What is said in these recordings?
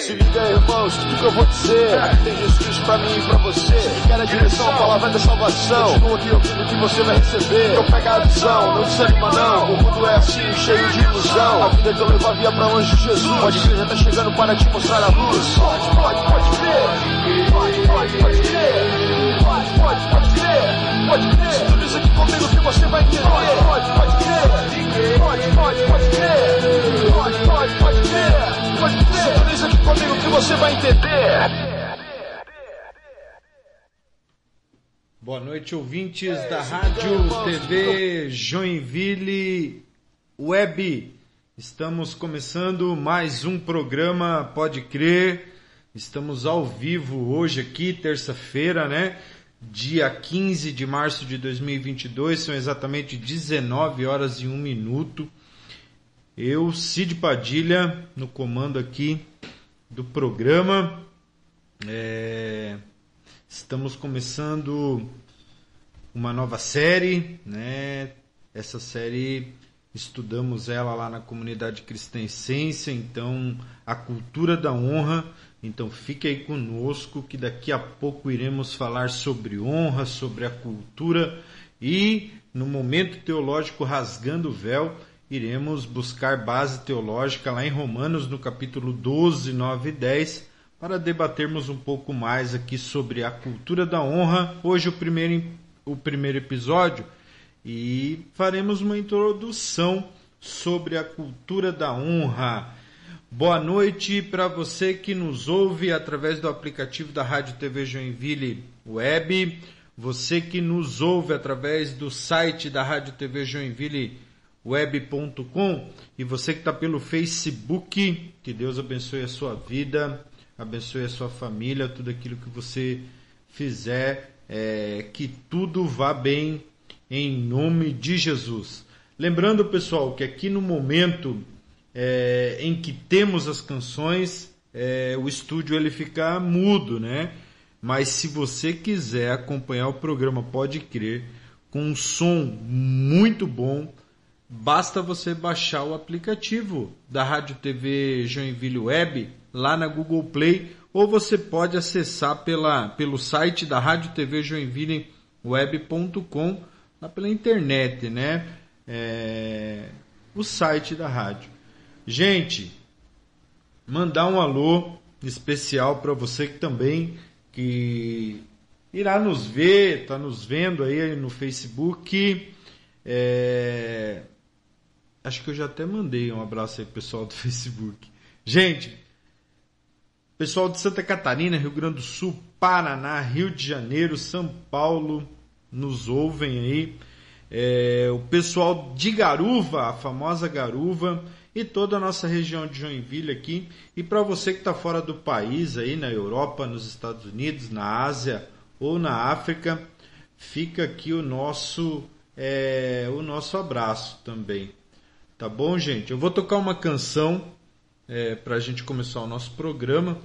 Se liga, irmãos, tudo que eu vou dizer. Tem Jesus pra mim e pra você. Se a direção, a palavra da salvação. Continua aqui ouvindo que você vai receber. Então pega a visão, não desanima não. O mundo é assim, cheio de ilusão. A vida que eu levo via pra longe de Jesus. Pode crer, já tá chegando para te mostrar a luz. Pode, pode, pode crer. Pode, pode, pode crer. Pode, pode, pode crer. Pode crer. Sintoniza aqui comigo que você vai entender. Pode, pode crer. Pode, pode, pode crer. Pode, pode, pode crer. Aqui comigo que você vai entender. Boa noite, ouvintes da Rádio TV Joinville Web. Estamos começando mais um programa, pode crer. Estamos ao vivo hoje aqui, terça-feira, né? Dia 15 de março de 2022, são exatamente 19 horas e 1 minuto. Eu, Cid Padilha, no comando aqui do programa. É... Estamos começando uma nova série, né? Essa série estudamos ela lá na comunidade cristã Essência, então a cultura da honra. Então fique aí conosco que daqui a pouco iremos falar sobre honra, sobre a cultura e no momento teológico rasgando o véu, iremos buscar base teológica lá em Romanos no capítulo 12, 9 e 10 para debatermos um pouco mais aqui sobre a cultura da honra. Hoje o primeiro, o primeiro episódio e faremos uma introdução sobre a cultura da honra. Boa noite para você que nos ouve através do aplicativo da Rádio TV Joinville Web, você que nos ouve através do site da Rádio TV Joinville web.com e você que está pelo Facebook, que Deus abençoe a sua vida, abençoe a sua família, tudo aquilo que você fizer, é, que tudo vá bem em nome de Jesus. Lembrando, pessoal, que aqui no momento é, em que temos as canções, é, o estúdio ele fica mudo, né? Mas se você quiser acompanhar o programa, pode crer, com um som muito bom, basta você baixar o aplicativo da Rádio TV Joinville Web lá na Google Play ou você pode acessar pela, pelo site da Rádio TV Joinville web.com lá pela internet, né? É, o site da rádio. Gente, mandar um alô especial para você que também que irá nos ver, está nos vendo aí no Facebook. É, acho que eu já até mandei um abraço aí pro pessoal do Facebook. Gente, pessoal de Santa Catarina, Rio Grande do Sul, Paraná, Rio de Janeiro, São Paulo, nos ouvem aí. É, o pessoal de Garuva, a famosa Garuva, e toda a nossa região de Joinville aqui. E para você que está fora do país, aí na Europa, nos Estados Unidos, na Ásia ou na África, fica aqui o nosso, é, o nosso abraço também. Tá bom, gente? Eu vou tocar uma canção é, para a gente começar o nosso programa.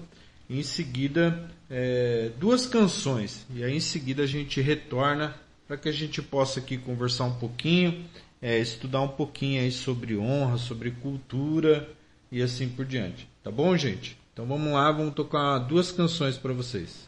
Em seguida, é, duas canções. E aí, em seguida, a gente retorna para que a gente possa aqui conversar um pouquinho, é, estudar um pouquinho aí sobre honra, sobre cultura e assim por diante. Tá bom, gente? Então vamos lá, vamos tocar duas canções para vocês.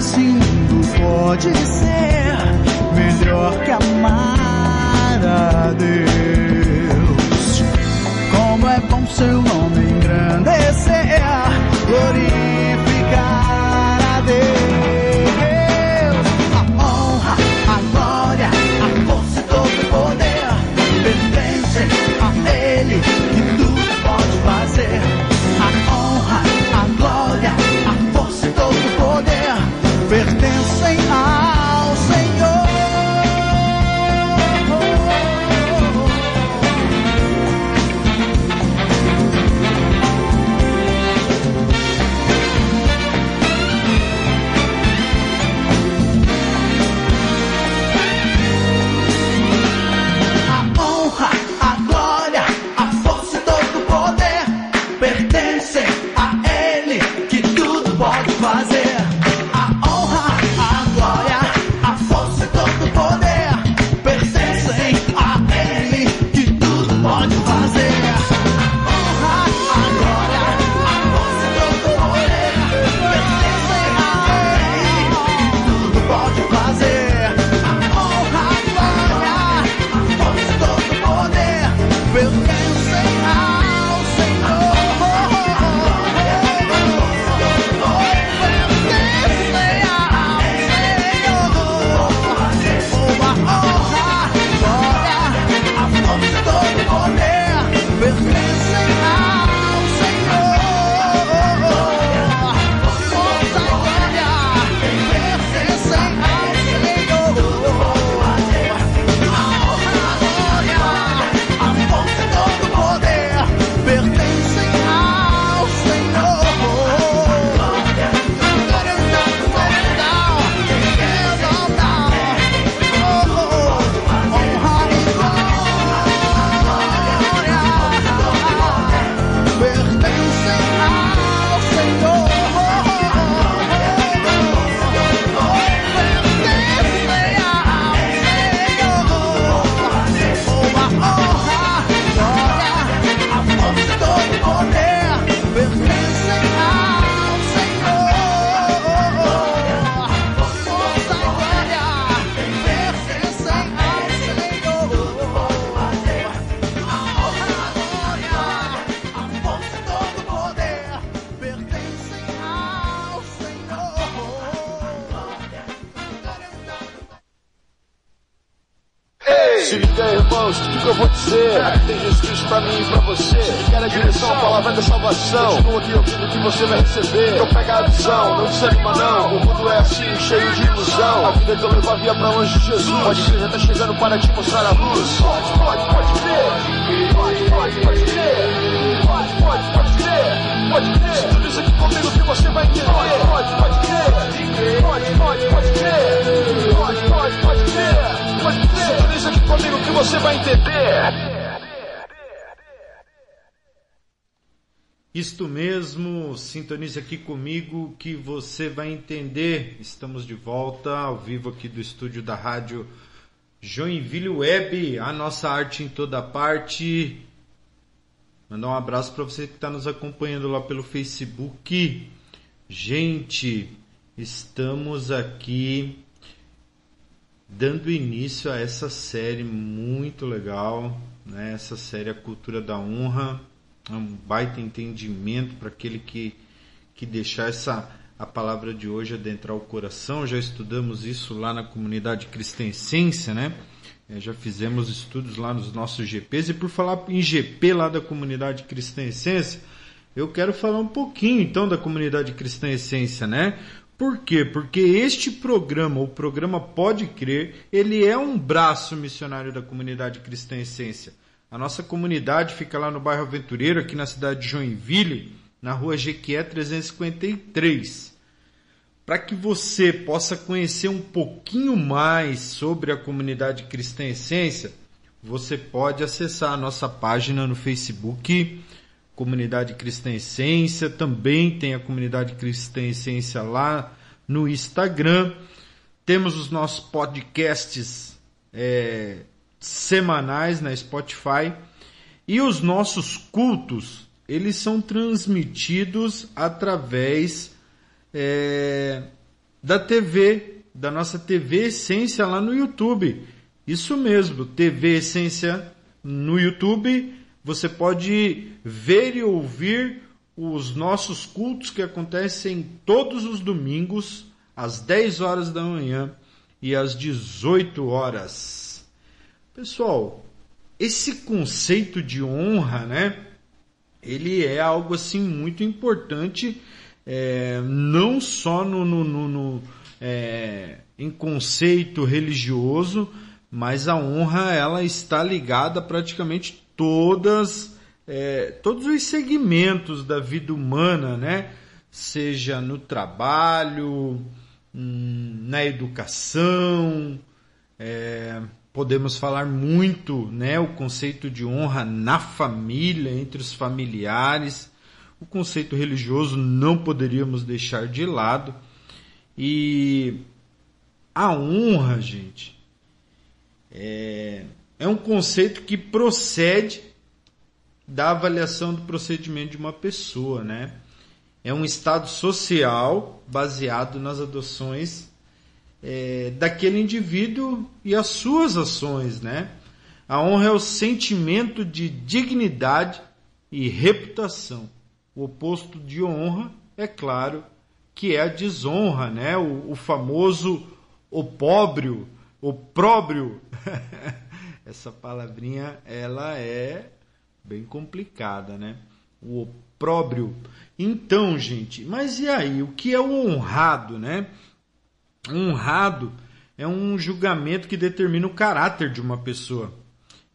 Presinto pode ser melhor que amar a Deus. Como é bom seu nome. aqui comigo que você vai entender. Estamos de volta ao vivo aqui do estúdio da rádio Joinville Web, a nossa arte em toda parte. Mandar um abraço para você que está nos acompanhando lá pelo Facebook. Gente, estamos aqui dando início a essa série muito legal, né? Essa série A Cultura da Honra é um baita entendimento para aquele que que deixar essa a palavra de hoje adentrar o coração. Já estudamos isso lá na comunidade Cristã Essência, né? É, já fizemos estudos lá nos nossos GPs e por falar em GP lá da comunidade Cristã Essência, eu quero falar um pouquinho então da comunidade Cristã Essência, né? Por quê? Porque este programa, o programa Pode Crer, ele é um braço missionário da comunidade Cristã Essência. A nossa comunidade fica lá no bairro Aventureiro, aqui na cidade de Joinville, na rua Jequié 353. Para que você possa conhecer um pouquinho mais sobre a comunidade Cristã Essência, você pode acessar a nossa página no Facebook, Comunidade Cristã Essência, também tem a Comunidade Cristã Essência lá no Instagram. Temos os nossos podcasts é, semanais na Spotify e os nossos cultos eles são transmitidos através é, da TV, da nossa TV Essência lá no YouTube. Isso mesmo, TV Essência no YouTube você pode ver e ouvir os nossos cultos que acontecem todos os domingos, às 10 horas da manhã e às 18 horas. Pessoal, esse conceito de honra, né? Ele é algo assim muito importante, é, não só no, no, no, no é, em conceito religioso, mas a honra ela está ligada praticamente todas é, todos os segmentos da vida humana, né? Seja no trabalho, hum, na educação, é, podemos falar muito, né? O conceito de honra na família, entre os familiares, o conceito religioso não poderíamos deixar de lado e a honra, gente, é, é um conceito que procede da avaliação do procedimento de uma pessoa, né? É um estado social baseado nas adoções é, daquele indivíduo e as suas ações, né? A honra é o sentimento de dignidade e reputação. O oposto de honra, é claro, que é a desonra, né? O, o famoso opróbrio, opróbrio. essa palavrinha ela é bem complicada, né? O opróbrio. Então, gente, mas e aí? O que é o honrado, né? Honrado é um julgamento que determina o caráter de uma pessoa.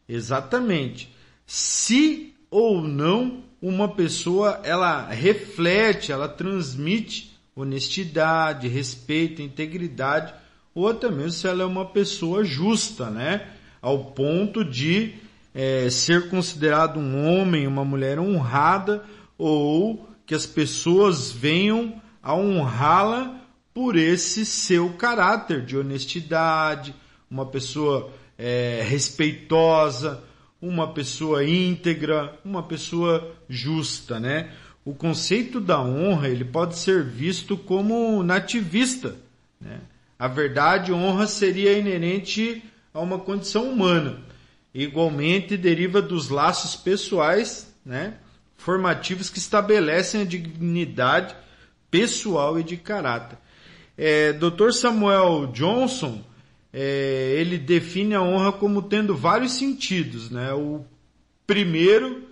Exatamente. Se ou não uma pessoa ela reflete, ela transmite honestidade, respeito, integridade, ou até mesmo se ela é uma pessoa justa, né? ao ponto de é, ser considerado um homem, uma mulher honrada, ou que as pessoas venham a honrá-la por esse seu caráter de honestidade, uma pessoa é, respeitosa, uma pessoa íntegra, uma pessoa justa, né? O conceito da honra ele pode ser visto como nativista, né? A verdade, honra seria inerente a uma condição humana. Igualmente deriva dos laços pessoais, né, formativos que estabelecem a dignidade pessoal e de caráter. É, Dr. Samuel Johnson é, ele define a honra como tendo vários sentidos. Né? O primeiro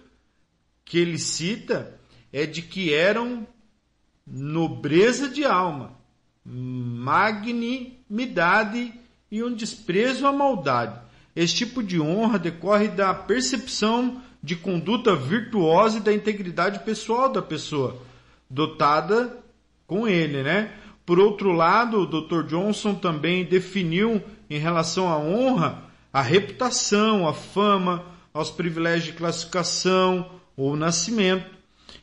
que ele cita é de que eram nobreza de alma, magnimidade e um desprezo à maldade. Esse tipo de honra decorre da percepção de conduta virtuosa e da integridade pessoal da pessoa, dotada com ele, né? Por outro lado, o Dr. Johnson também definiu em relação à honra a reputação, a fama, aos privilégios de classificação ou nascimento,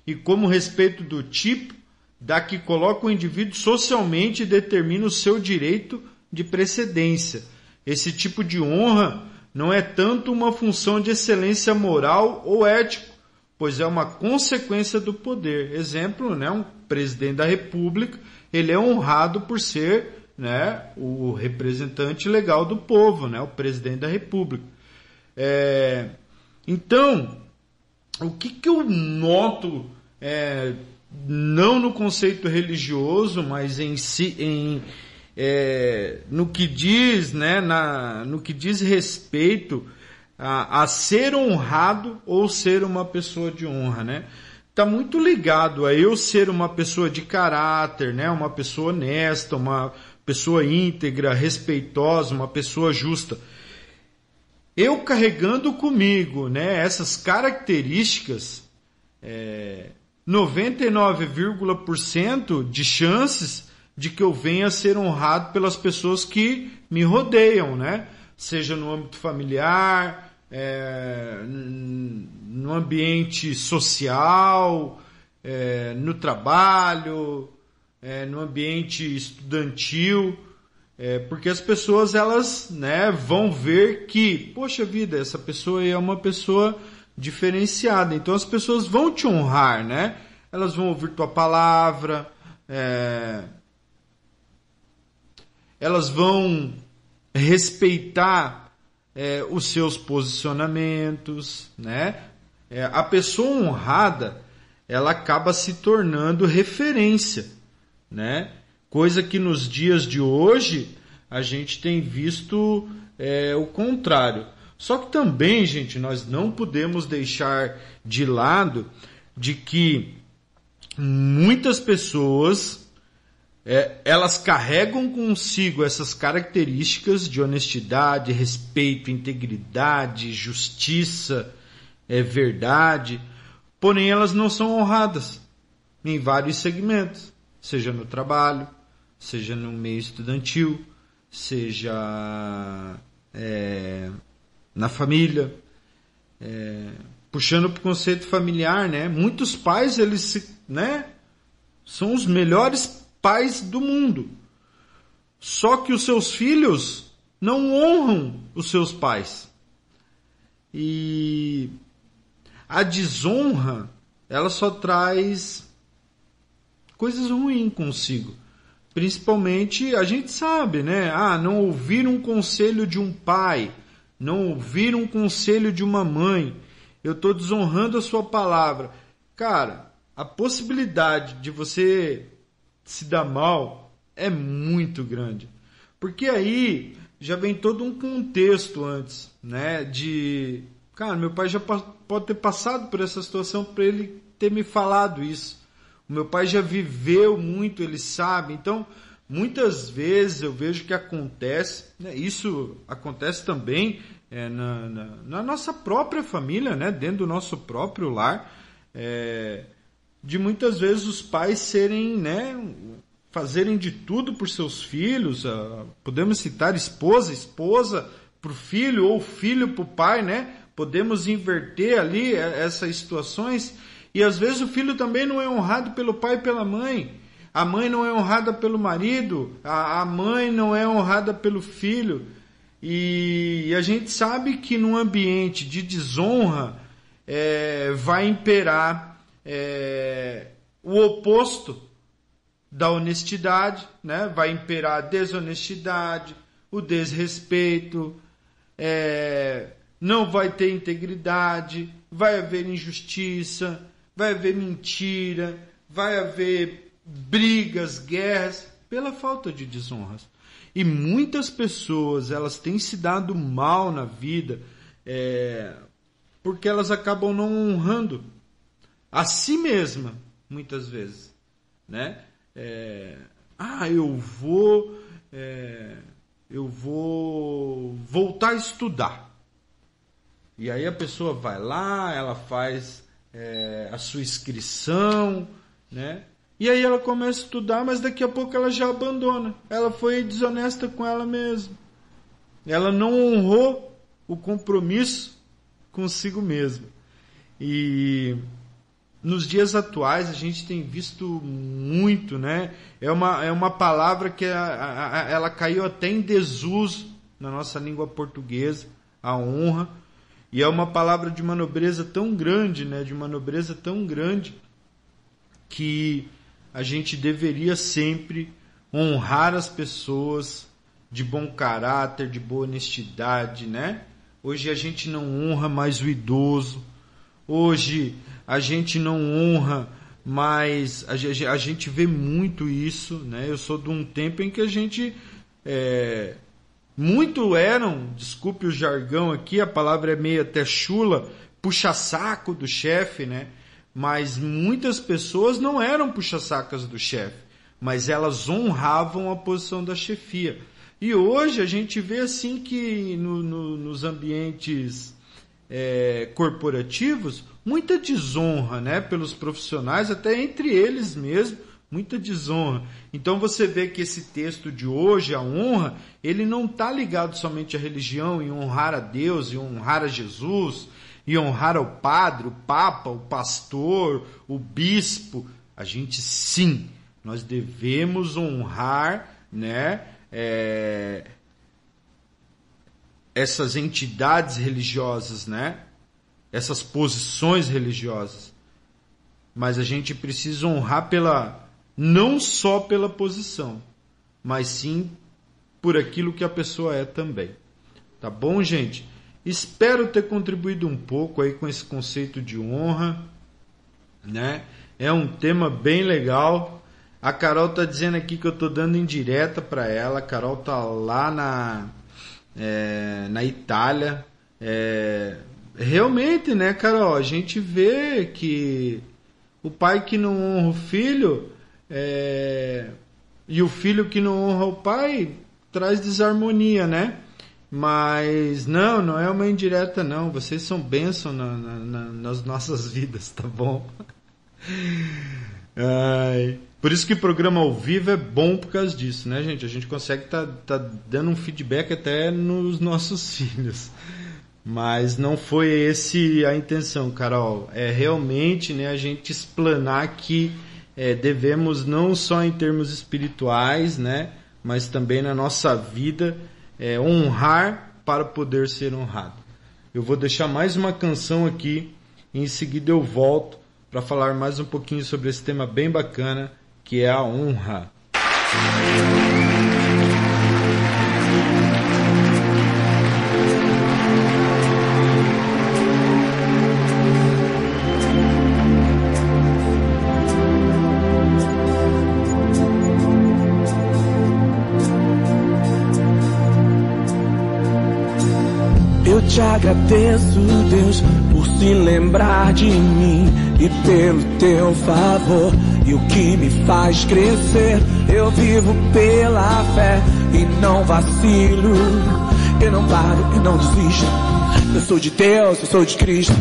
e como respeito do tipo da que coloca o indivíduo socialmente e determina o seu direito de precedência. Esse tipo de honra não é tanto uma função de excelência moral ou ético, pois é uma consequência do poder. Exemplo, né, um presidente da República, ele é honrado por ser né, o representante legal do povo, né, o presidente da República. É, então, o que, que eu noto, é, não no conceito religioso, mas em si, em, é, no que diz, né, na, no que diz respeito a, a ser honrado ou ser uma pessoa de honra, né? Tá muito ligado a eu ser uma pessoa de caráter, né? Uma pessoa honesta, uma pessoa íntegra, respeitosa, uma pessoa justa. Eu carregando comigo, né? Essas características, é, 99,% de chances de que eu venha a ser honrado pelas pessoas que me rodeiam, né? Seja no âmbito familiar, é, no ambiente social, é, no trabalho, é, no ambiente estudantil, é, porque as pessoas elas né, vão ver que, poxa vida, essa pessoa é uma pessoa diferenciada, então as pessoas vão te honrar, né? Elas vão ouvir tua palavra, é, elas vão respeitar é, os seus posicionamentos, né? É, a pessoa honrada, ela acaba se tornando referência, né? Coisa que nos dias de hoje a gente tem visto é, o contrário. Só que também, gente, nós não podemos deixar de lado de que muitas pessoas é, elas carregam consigo essas características de honestidade, respeito, integridade, justiça, é, verdade, porém elas não são honradas em vários segmentos, seja no trabalho, seja no meio estudantil, seja é, na família, é, puxando para o conceito familiar, né? Muitos pais eles, né, são os melhores pais do mundo. Só que os seus filhos não honram os seus pais. E a desonra, ela só traz coisas ruins consigo. Principalmente, a gente sabe, né? Ah, não ouvir um conselho de um pai, não ouvir um conselho de uma mãe. Eu estou desonrando a sua palavra. Cara, a possibilidade de você se dá mal é muito grande. Porque aí já vem todo um contexto antes, né? De, cara, meu pai já pode ter passado por essa situação para ele ter me falado isso. O meu pai já viveu muito, ele sabe. Então, muitas vezes eu vejo que acontece, né? isso acontece também é, na, na, na, nossa própria família, né? dentro do nosso próprio lar. É, de muitas vezes os pais serem, né, fazerem de tudo por seus filhos, uh, podemos citar esposa, esposa para o filho ou filho para o pai, né? Podemos inverter ali essas situações e às vezes o filho também não é honrado pelo pai e pela mãe. A mãe não é honrada pelo marido, a, mãe não é honrada pelo filho. E, e a gente sabe que num ambiente de desonra é, vai imperar é, o oposto da honestidade, né? vai imperar a desonestidade, o desrespeito, é, não vai ter integridade, vai haver injustiça, vai haver mentira, vai haver brigas, guerras, pela falta de desonras. E muitas pessoas elas têm se dado mal na vida é, porque elas acabam não honrando a si mesma, muitas vezes, né? É, ah, eu vou, é, eu vou voltar a estudar. E aí a pessoa vai lá, ela faz é, a sua inscrição, né? E aí ela começa a estudar, mas daqui a pouco ela já abandona. Ela foi desonesta com ela mesma. Ela não honrou o compromisso consigo mesma. E nos dias atuais a gente tem visto muito, né? É uma, é uma palavra que a, a, ela caiu até em desuso na nossa língua portuguesa, a honra. E é uma palavra de uma nobreza tão grande, né? De uma nobreza tão grande que a gente deveria sempre honrar as pessoas de bom caráter, de boa honestidade, né? Hoje a gente não honra mais o idoso. Hoje a gente não honra mais. A, a gente vê muito isso, né? Eu sou de um tempo em que a gente. É, muito eram, desculpe o jargão aqui, a palavra é meio até chula, puxa-saco do chefe, né? Mas muitas pessoas não eram puxa-sacas do chefe, mas elas honravam a posição da chefia. E hoje a gente vê assim que no, no, nos ambientes é, corporativos muita desonra, né, pelos profissionais, até entre eles mesmo, muita desonra. Então você vê que esse texto de hoje, a honra, ele não está ligado somente à religião, em honrar a Deus, em honrar a Jesus, e honrar ao padre, o papa, o pastor, o bispo. A gente sim, nós devemos honrar, né? é, essas entidades religiosas, né? Essas posições religiosas. Mas a gente precisa honrar pela não só pela posição, mas sim por aquilo que a pessoa é também. Tá bom, gente? Espero ter contribuído um pouco aí com esse conceito de honra, né? É um tema bem legal a Carol tá dizendo aqui que eu tô dando indireta para ela. A Carol tá lá na, é, na Itália. É, realmente, né, Carol? A gente vê que o pai que não honra o filho é, e o filho que não honra o pai traz desarmonia, né? Mas não, não é uma indireta, não. Vocês são bênção na, na, na, nas nossas vidas, tá bom? Ai. Por isso que programa ao vivo é bom por causa disso, né, gente? A gente consegue tá, tá dando um feedback até nos nossos filhos. Mas não foi esse a intenção, Carol. É realmente né, a gente explanar que é, devemos não só em termos espirituais, né, mas também na nossa vida é, honrar para poder ser honrado. Eu vou deixar mais uma canção aqui. E em seguida eu volto para falar mais um pouquinho sobre esse tema bem bacana que é a honra. Eu agradeço, Deus, por se lembrar de mim e pelo teu favor e o que me faz crescer. Eu vivo pela fé e não vacilo. Eu não paro e não desisto. Eu sou de Deus, eu sou de Cristo.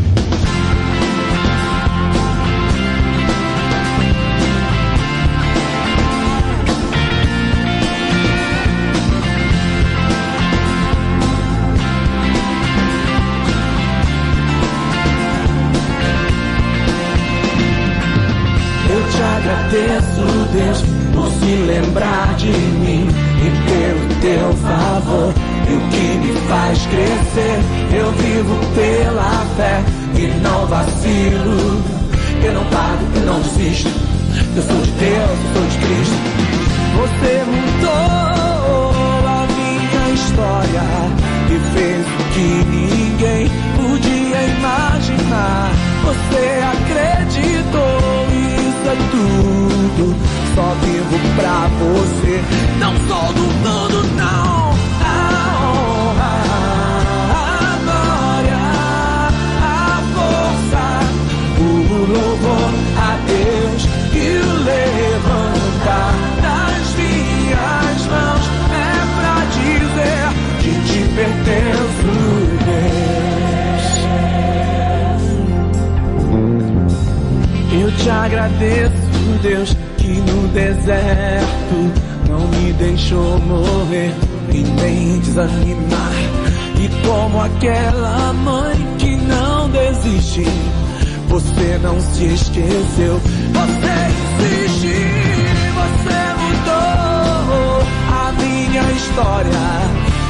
Lembrar de mim e pelo teu favor. E o que me faz crescer, eu vivo pela fé e não vacilo. Eu não paro, eu não desisto. Eu sou de Deus, eu sou de Cristo. Você mudou a minha história e fez o que ninguém podia imaginar. Você acreditou é tudo. Só vivo pra você. Não sou do mundo, não. A honra, a glória, a força, o louvor a Deus e o levantar das minhas mãos é pra dizer que te pertenço, Eu te agradeço, Deus, deserto não me deixou morrer e nem desanimar. E como aquela mãe que não desiste, você não se esqueceu, você insiste, você mudou a minha história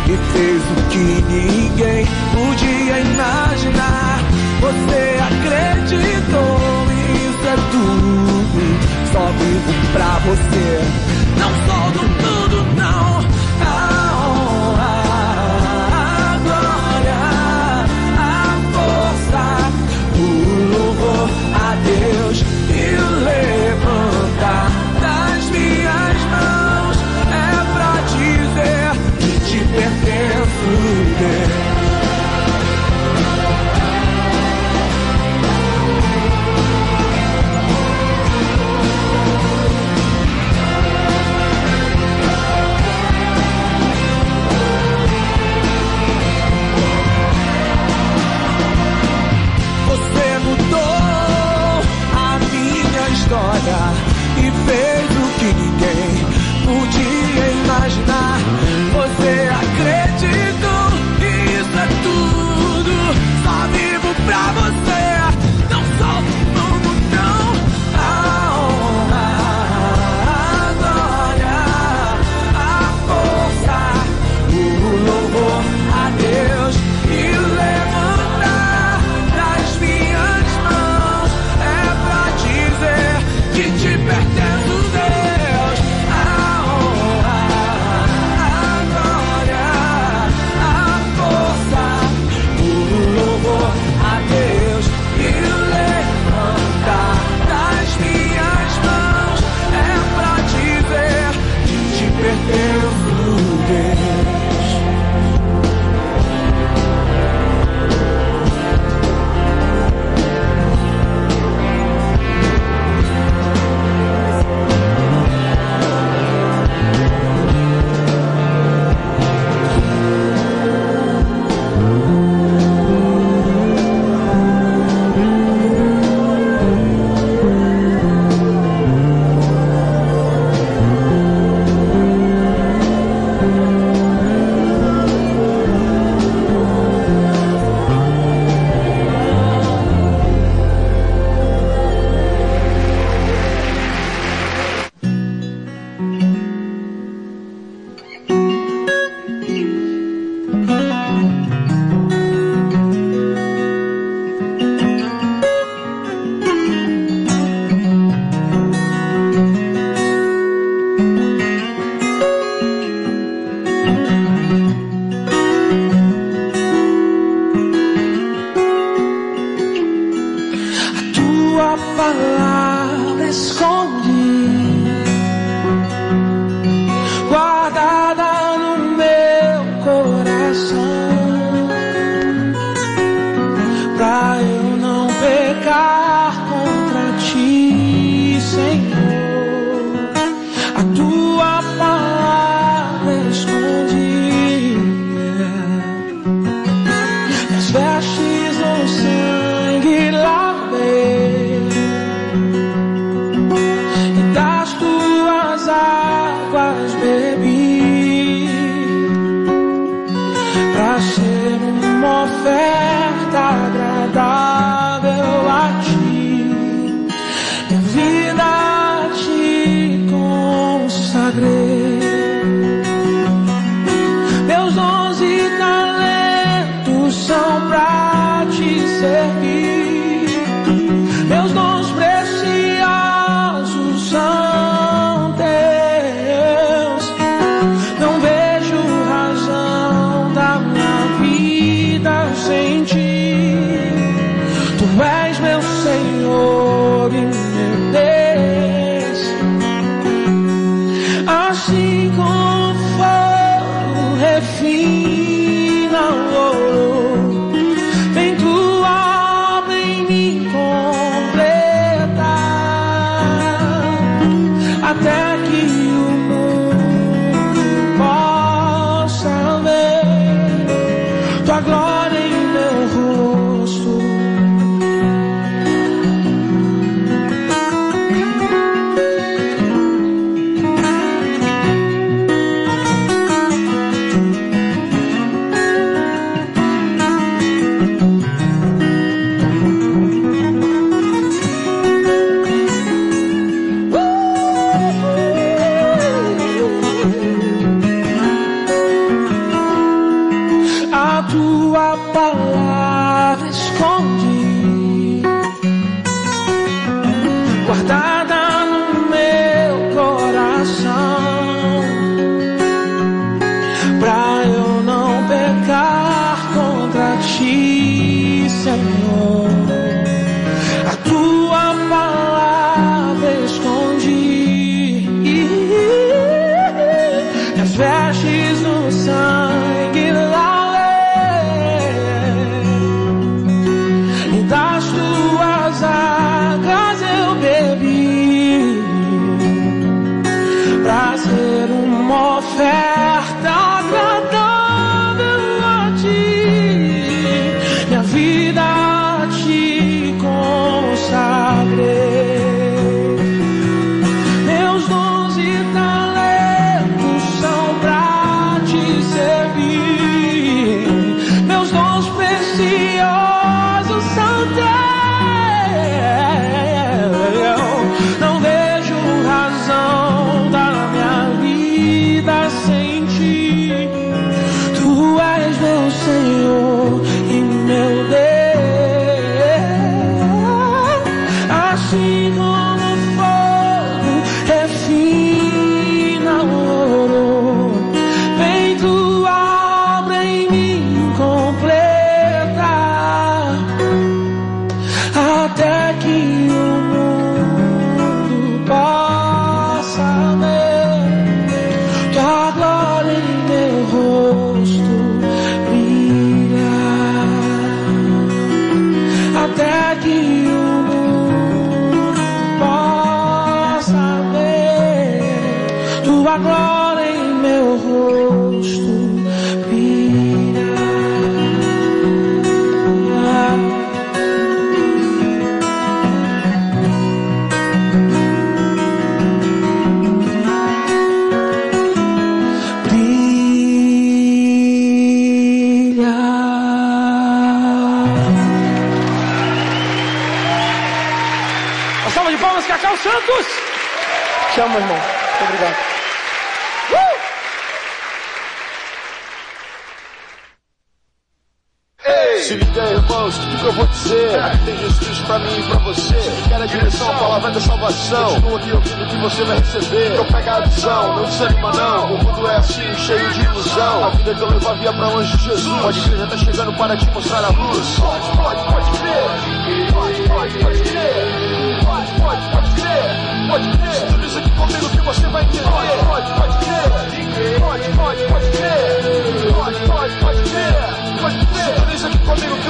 e fez o que ninguém podia imaginar. Você acreditou é tudo. Só vivo pra você. Não solto tudo, não.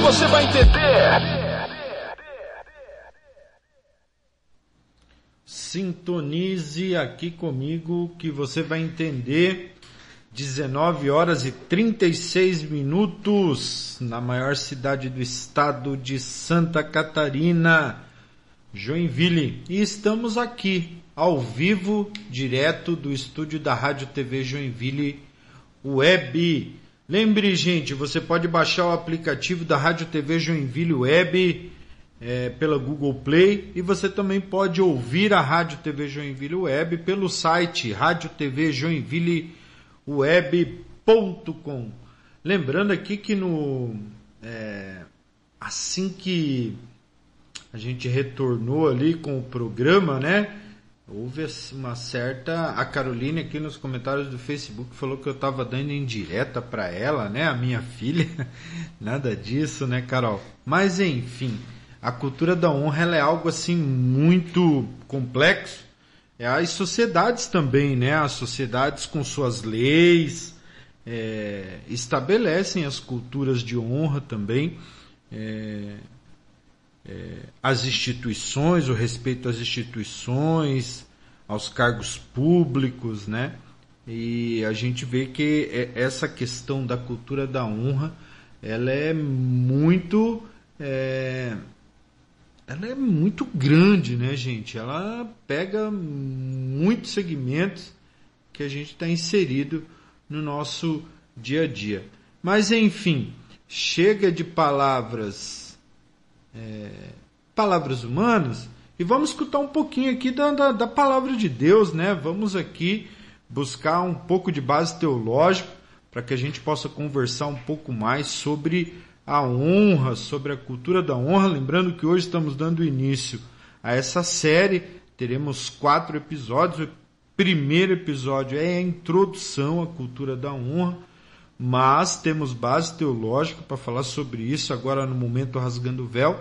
Você vai entender Sintonize aqui comigo que você vai entender. 19 horas e 36 minutos na maior cidade do estado de Santa Catarina, Joinville. E estamos aqui ao vivo, direto do estúdio da Rádio TV Joinville Web. Lembre, gente, você pode baixar o aplicativo da Rádio TV Joinville Web é, pela Google Play e você também pode ouvir a Rádio TV Joinville Web pelo site Rádio TV Joinville web.com. Lembrando aqui que no é, assim que a gente retornou ali com o programa, né? Houve uma certa a Caroline aqui nos comentários do Facebook falou que eu estava dando indireta para ela, né? A minha filha. Nada disso, né, Carol? Mas enfim, a cultura da honra ela é algo assim muito complexo é, as sociedades também, né? As sociedades com suas leis é, estabelecem as culturas de honra também, é, as instituições, o respeito às instituições, aos cargos públicos, né? E a gente vê que é- essa questão da cultura da honra, ela é muito é, ela é muito grande, né, gente? Ela pega muitos segmentos que a gente está inserido no nosso dia a dia. Mas enfim, chega de palavras é, palavras humanas e vamos escutar um pouquinho aqui da, da, da palavra de Deus, né? Vamos aqui buscar um pouco de base teológica para que a gente possa conversar um pouco mais sobre a honra, sobre a cultura da honra. Lembrando que hoje estamos dando início a essa série, teremos quatro episódios. O primeiro episódio é a introdução à cultura da honra. Mas temos base teológica para falar sobre isso agora no momento rasgando o véu,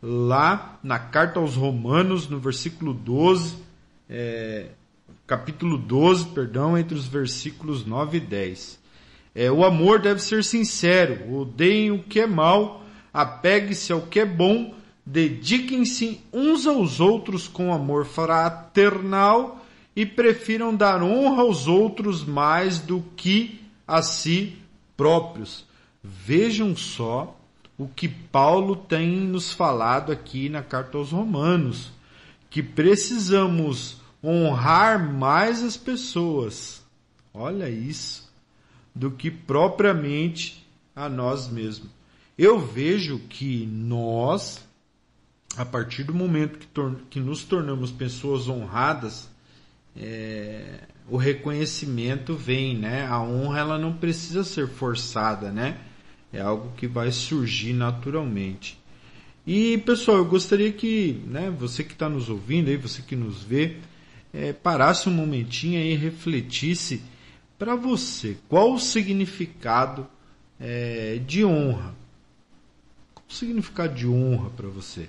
lá na carta aos Romanos, no versículo 12, é, capítulo 12, perdão, entre os versículos 9 e 10. É, o amor deve ser sincero, odeiem o que é mal, apegue-se ao que é bom, dediquem-se uns aos outros com amor fraternal e prefiram dar honra aos outros mais do que a si próprios. Vejam só o que Paulo tem nos falado aqui na carta aos Romanos, que precisamos honrar mais as pessoas. Olha isso, do que propriamente a nós mesmos. Eu vejo que nós, a partir do momento que, que nos tornamos pessoas honradas, é, o reconhecimento vem, né? A honra ela não precisa ser forçada, né? É algo que vai surgir naturalmente. E pessoal, eu gostaria que, né, você que está nos ouvindo aí, você que nos vê, é, parasse um momentinho aí e refletisse para você qual o significado é, de honra. Qual o significado de honra para você?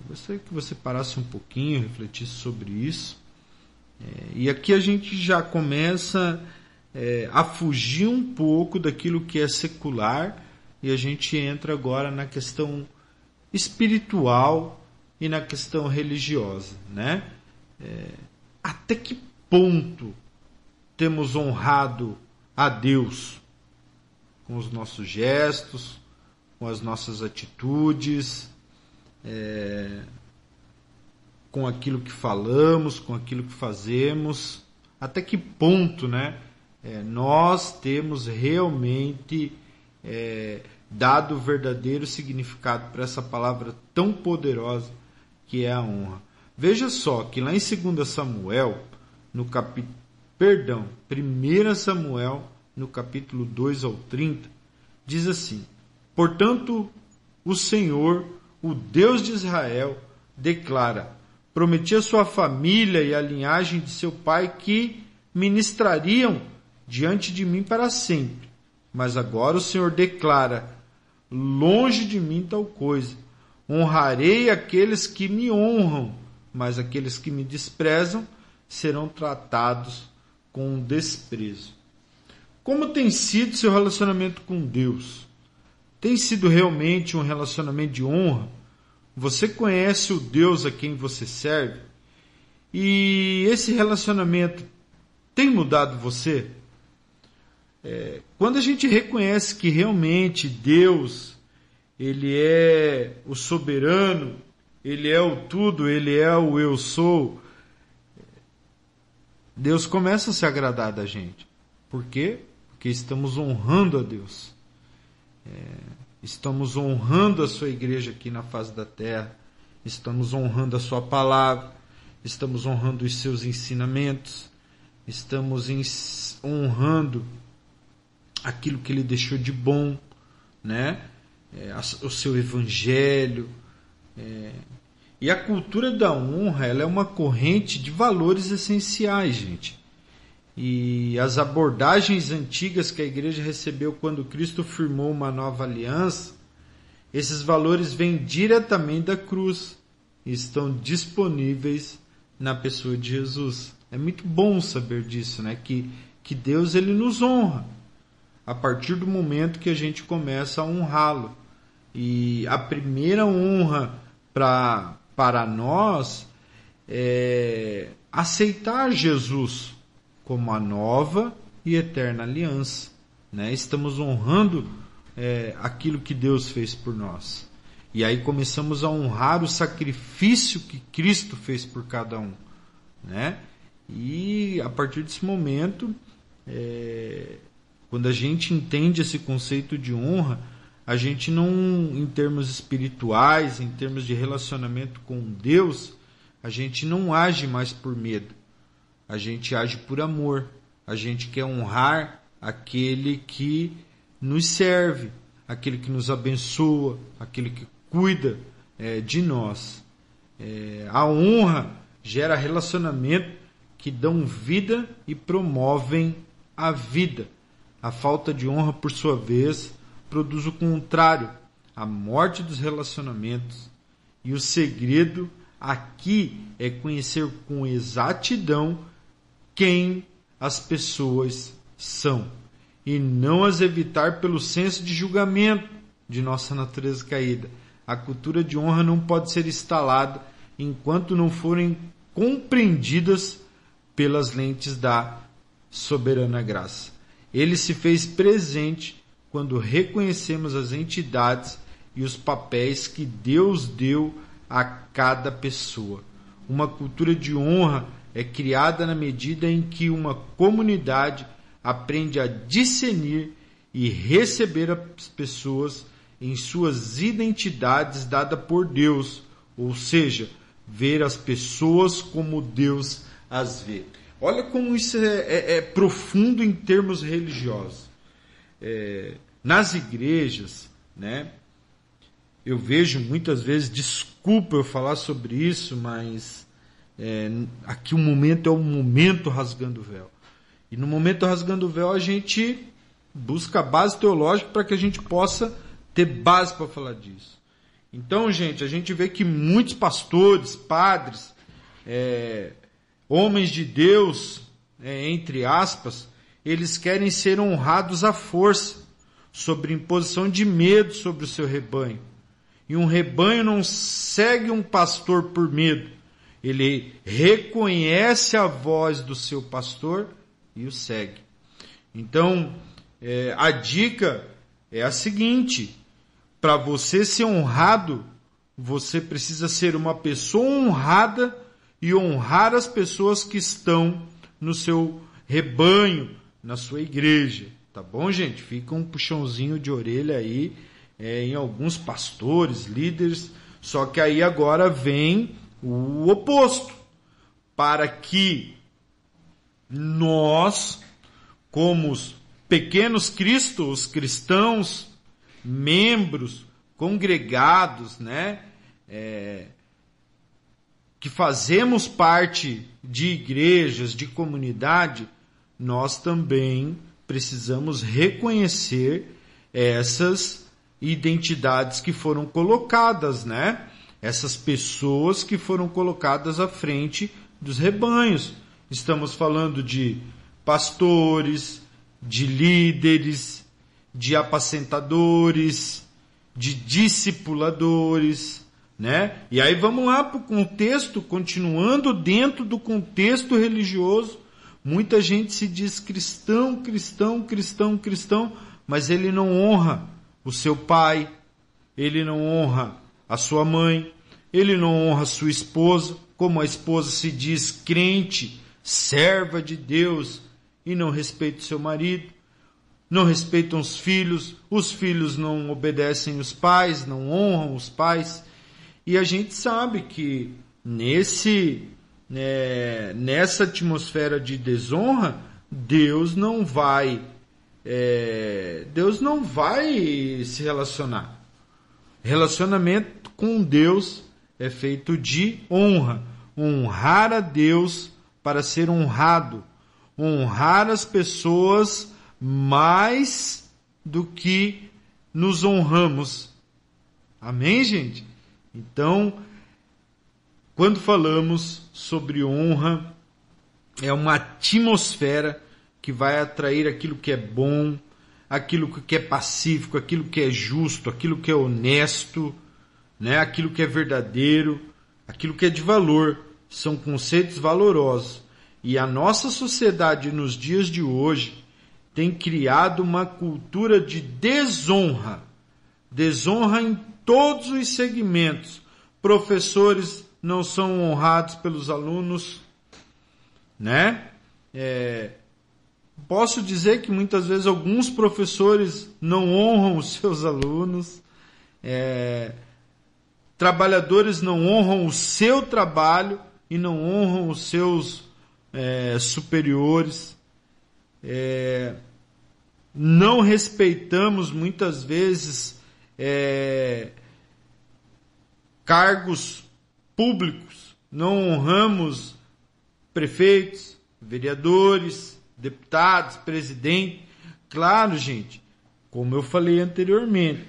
Eu gostaria que você parasse um pouquinho, refletisse sobre isso. É, e aqui a gente já começa é, a fugir um pouco daquilo que é secular e a gente entra agora na questão espiritual e na questão religiosa, né? É, até que ponto temos honrado a Deus com os nossos gestos, com as nossas atitudes, é, com aquilo que falamos, com aquilo que fazemos, até que ponto, né, é, nós temos realmente é, dado o verdadeiro significado para essa palavra tão poderosa que é a honra. Veja só que lá em 2 Samuel, no capítulo, perdão, 1 Samuel, no capítulo 2 ao 30, diz assim: Portanto, o Senhor, o Deus de Israel, declara: Prometi a sua família e a linhagem de seu pai que ministrariam diante de mim para sempre. Mas agora o Senhor declara: longe de mim tal coisa. Honrarei aqueles que me honram, mas aqueles que me desprezam serão tratados com desprezo. Como tem sido seu relacionamento com Deus? Tem sido realmente um relacionamento de honra? Você conhece o Deus a quem você serve? E esse relacionamento tem mudado você? É, quando a gente reconhece que realmente Deus, Ele é o soberano, Ele é o tudo, Ele é o eu sou, Deus começa a se agradar da gente. Por quê? Porque estamos honrando a Deus. É, Estamos honrando a sua igreja aqui na face da terra. Estamos honrando a sua palavra. Estamos honrando os seus ensinamentos. Estamos honrando aquilo que ele deixou de bom, né? É, o seu evangelho. É. E a cultura da honra ela é uma corrente de valores essenciais, gente. E as abordagens antigas que a igreja recebeu quando Cristo firmou uma nova aliança, esses valores vêm diretamente da cruz e estão disponíveis na pessoa de Jesus. É muito bom saber disso, né? Que, que Deus ele nos honra a partir do momento que a gente começa a honrá-lo. E a primeira honra para nós é aceitar Jesus como a nova e eterna aliança. Né? Estamos honrando é, aquilo que Deus fez por nós. E aí começamos a honrar o sacrifício que Cristo fez por cada um. Né? E a partir desse momento, é, quando a gente entende esse conceito de honra, a gente não, em termos espirituais, em termos de relacionamento com Deus, a gente não age mais por medo a gente age por amor, a gente quer honrar aquele que nos serve, aquele que nos abençoa, aquele que cuida é, de nós. É, a honra gera relacionamento que dão vida e promovem a vida. A falta de honra, por sua vez, produz o contrário, a morte dos relacionamentos. E o segredo aqui é conhecer com exatidão quem as pessoas são e não as evitar pelo senso de julgamento de nossa natureza caída. A cultura de honra não pode ser instalada enquanto não forem compreendidas pelas lentes da soberana graça. Ele se fez presente quando reconhecemos as entidades e os papéis que Deus deu a cada pessoa. Uma cultura de honra é criada na medida em que uma comunidade aprende a discernir e receber as pessoas em suas identidades dadas por Deus, ou seja, ver as pessoas como Deus as vê. Olha como isso é, é, é profundo em termos religiosos. É, nas igrejas, né, eu vejo muitas vezes, desculpa eu falar sobre isso, mas é, aqui o momento é o momento rasgando o véu. E no momento rasgando o véu a gente busca base teológica para que a gente possa ter base para falar disso. Então, gente, a gente vê que muitos pastores, padres, é, homens de Deus, é, entre aspas, eles querem ser honrados à força, sobre imposição de medo sobre o seu rebanho. E um rebanho não segue um pastor por medo, ele reconhece a voz do seu pastor e o segue. Então, é, a dica é a seguinte: para você ser honrado, você precisa ser uma pessoa honrada e honrar as pessoas que estão no seu rebanho, na sua igreja. Tá bom, gente? Fica um puxãozinho de orelha aí é, em alguns pastores, líderes. Só que aí agora vem o oposto. Para que nós, como os pequenos cristos, cristãos, membros, congregados, né? É, que fazemos parte de igrejas, de comunidade, nós também precisamos reconhecer essas identidades que foram colocadas, né? Essas pessoas que foram colocadas à frente dos rebanhos. Estamos falando de pastores, de líderes, de apacentadores, de discipuladores, né? E aí vamos lá para o contexto, continuando dentro do contexto religioso. Muita gente se diz cristão, cristão, cristão, cristão, mas ele não honra o seu pai, ele não honra a sua mãe, ele não honra sua esposa, como a esposa se diz crente, serva de Deus, e não respeita seu marido não respeitam os filhos, os filhos não obedecem os pais, não honram os pais. E a gente sabe que nesse né, nessa atmosfera de desonra, Deus não vai é, Deus não vai se relacionar. Relacionamento com Deus é feito de honra, honrar a Deus para ser honrado, honrar as pessoas mais do que nos honramos. Amém, gente? Então, quando falamos sobre honra, é uma atmosfera que vai atrair aquilo que é bom, aquilo que é pacífico, aquilo que é justo, aquilo que é honesto, né? aquilo que é verdadeiro, aquilo que é de valor. São conceitos valorosos. E a nossa sociedade nos dias de hoje tem criado uma cultura de desonra. Desonra em todos os segmentos. Professores não são honrados pelos alunos, né? É, posso dizer que muitas vezes alguns professores não honram os seus alunos, é, trabalhadores não honram o seu trabalho e não honram os seus é, superiores. É, não respeitamos muitas vezes é, cargos públicos, não honramos prefeitos, vereadores, deputados, presidente, claro, gente, como eu falei anteriormente,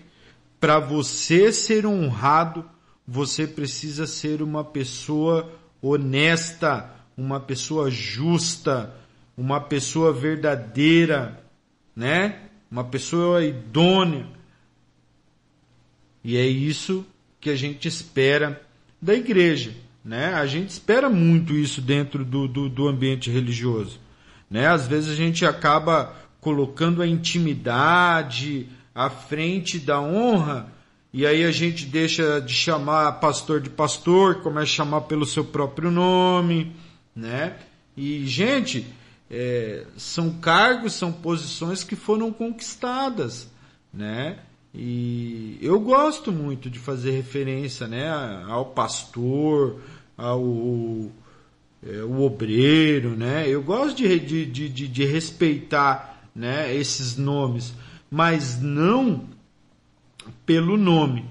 para você ser honrado, você precisa ser uma pessoa honesta, uma pessoa justa, uma pessoa verdadeira, né? Uma pessoa idônea. E é isso que a gente espera da igreja, né? A gente espera muito isso dentro do, do, do ambiente religioso, né? Às vezes a gente acaba colocando a intimidade à frente da honra e aí a gente deixa de chamar pastor de pastor, começa a chamar pelo seu próprio nome, né? E, gente, é, são cargos, são posições que foram conquistadas, né? E eu gosto muito de fazer referência, né, ao pastor, ao é, o obreiro, né? Eu gosto de, de, de, de respeitar, né, esses nomes, mas não pelo nome,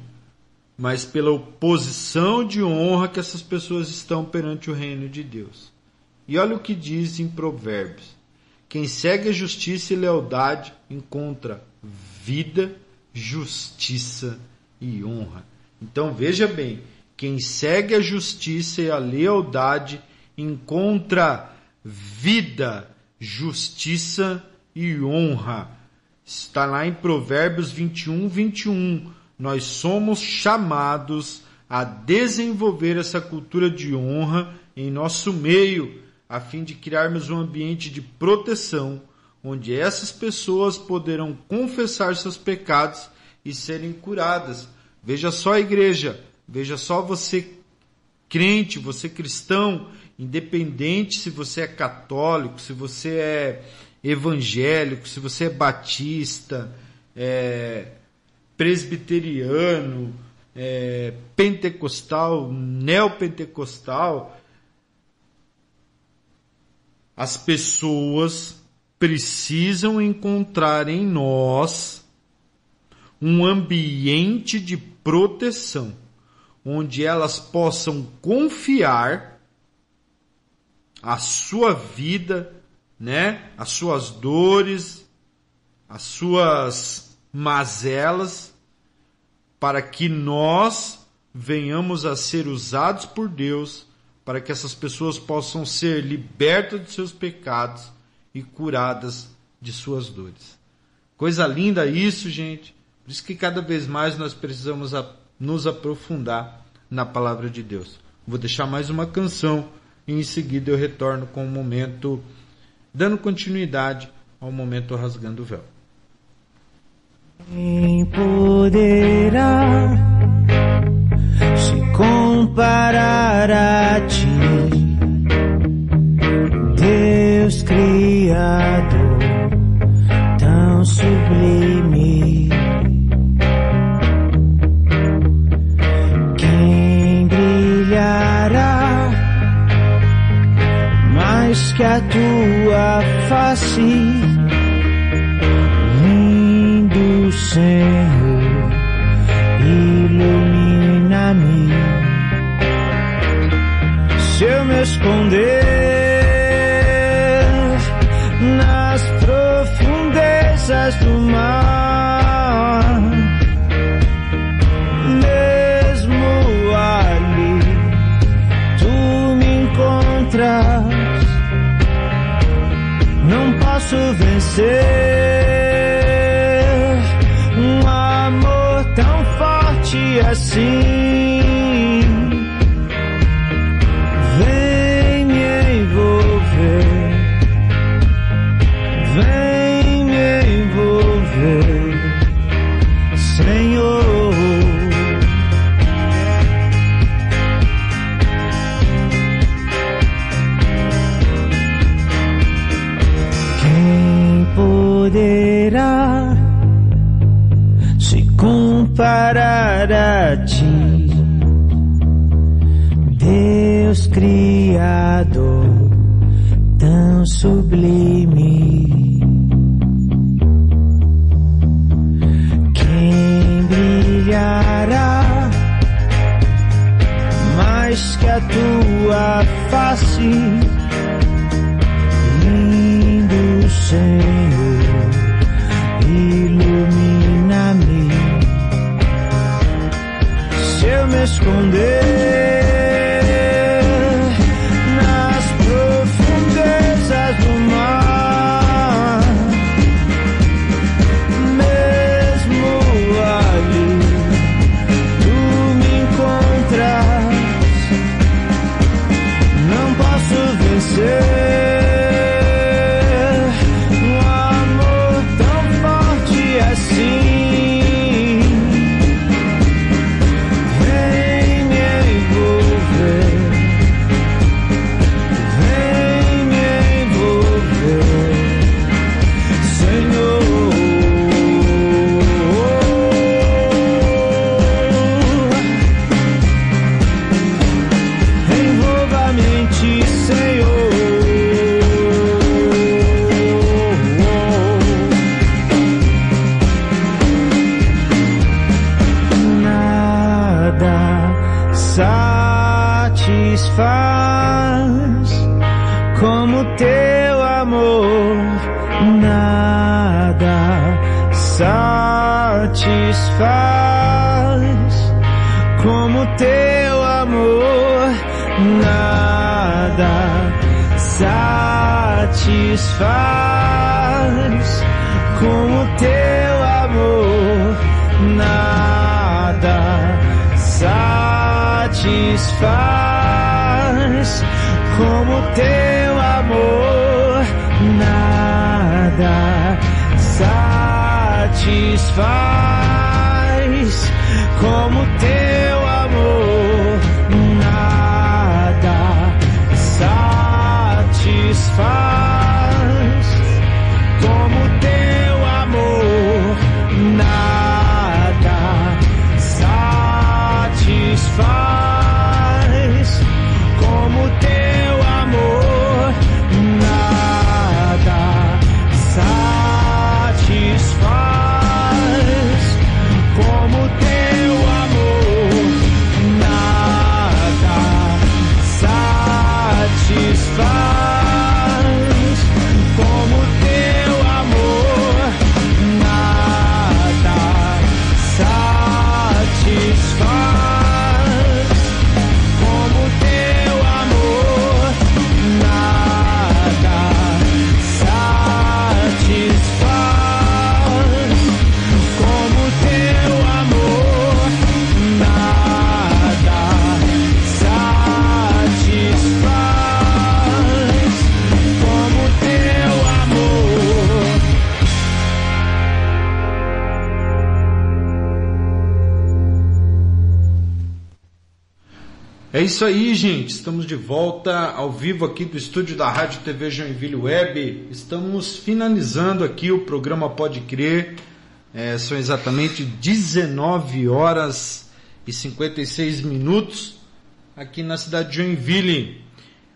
mas pela posição de honra que essas pessoas estão perante o reino de Deus. E olha o que diz em Provérbios: quem segue a justiça e lealdade encontra vida, justiça e honra. Então veja bem, quem segue a justiça e a lealdade encontra vida, justiça e honra. Está lá em Provérbios 21, 21. Nós somos chamados a desenvolver essa cultura de honra em nosso meio, a fim de criarmos um ambiente de proteção, onde essas pessoas poderão confessar seus pecados e serem curadas. Veja só a igreja, veja só você crente, você cristão, independente se você é católico, se você é evangélico, se você é batista, é, presbiteriano, é, pentecostal, neopentecostal, as pessoas precisam encontrar em nós um ambiente de proteção, onde elas possam confiar a sua vida né? As suas dores, as suas mazelas, para que nós venhamos a ser usados por Deus, para que essas pessoas possam ser libertas de seus pecados e curadas de suas dores. Coisa linda isso, gente. Por isso que cada vez mais nós precisamos nos aprofundar na palavra de Deus. Vou deixar mais uma canção e em seguida eu retorno com um momento dando continuidade ao momento rasgando o véu. Quem poderá se comparar a ti, Deus Criador, tua face, lindo Senhor, ilumina-me. Se eu me esconder mais que a tua face, lindo Senhor, ilumina-me. Se eu me esconder. Satisfaz como teu amor nada satisfaz. Como teu amor nada satisfaz. Como teu isso aí, gente. Estamos de volta ao vivo aqui do estúdio da Rádio TV Joinville Web. Estamos finalizando aqui o programa Pode Crer. É, são exatamente 19 horas e 56 minutos aqui na cidade de Joinville.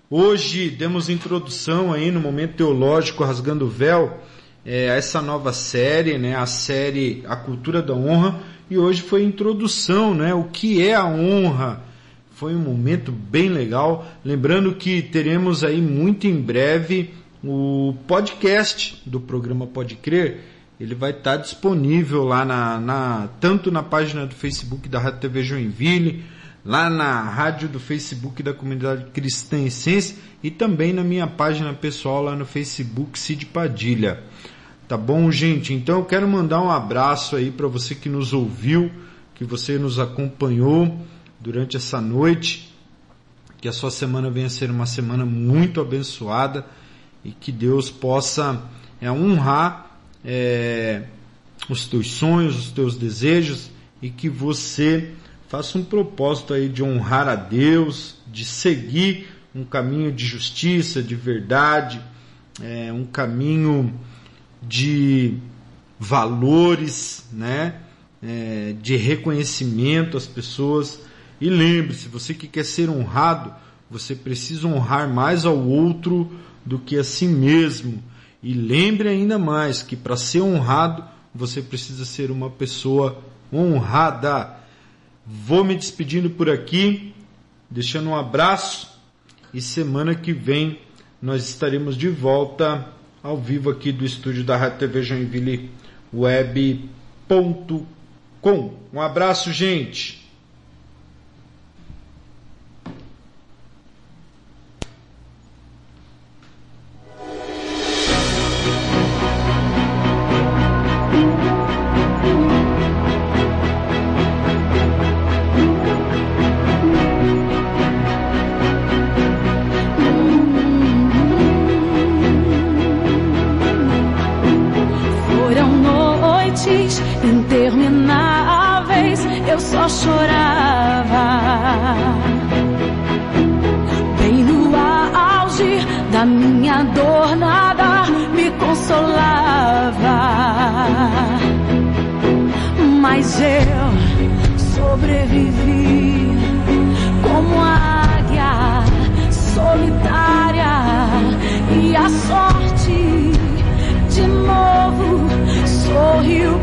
Hoje demos introdução aí no momento teológico Rasgando o Véu é, a essa nova série, né, a série A Cultura da Honra. E hoje foi introdução, né, o que é a honra. Foi um momento bem legal. Lembrando que teremos aí muito em breve o podcast do programa Pode Crer. Ele vai estar disponível lá na, na- tanto na página do Facebook da Rádio TV Joinville, lá na rádio do Facebook da Comunidade Cristã Essência e também na minha página pessoal lá no Facebook Cid Padilha. Tá bom, gente? Então eu quero mandar um abraço aí para você que nos ouviu, que você nos acompanhou durante essa noite. Que a sua semana venha a ser uma semana muito abençoada e que Deus possa é, honrar é, os teus sonhos, os teus desejos e que você faça um propósito aí de honrar a Deus, de seguir um caminho de justiça, de verdade, é, um caminho de valores, né? É, de reconhecimento às pessoas. E lembre-se, você que quer ser honrado, você precisa honrar mais ao outro do que a si mesmo. E lembre ainda mais que para ser honrado, você precisa ser uma pessoa honrada. Vou me despedindo por aqui, deixando um abraço e semana que vem nós estaremos de volta ao vivo aqui do estúdio da Rádio TV Joinville Web.com. Um abraço, gente! Mas eu sobrevivi como águia solitária e a sorte de novo sorriu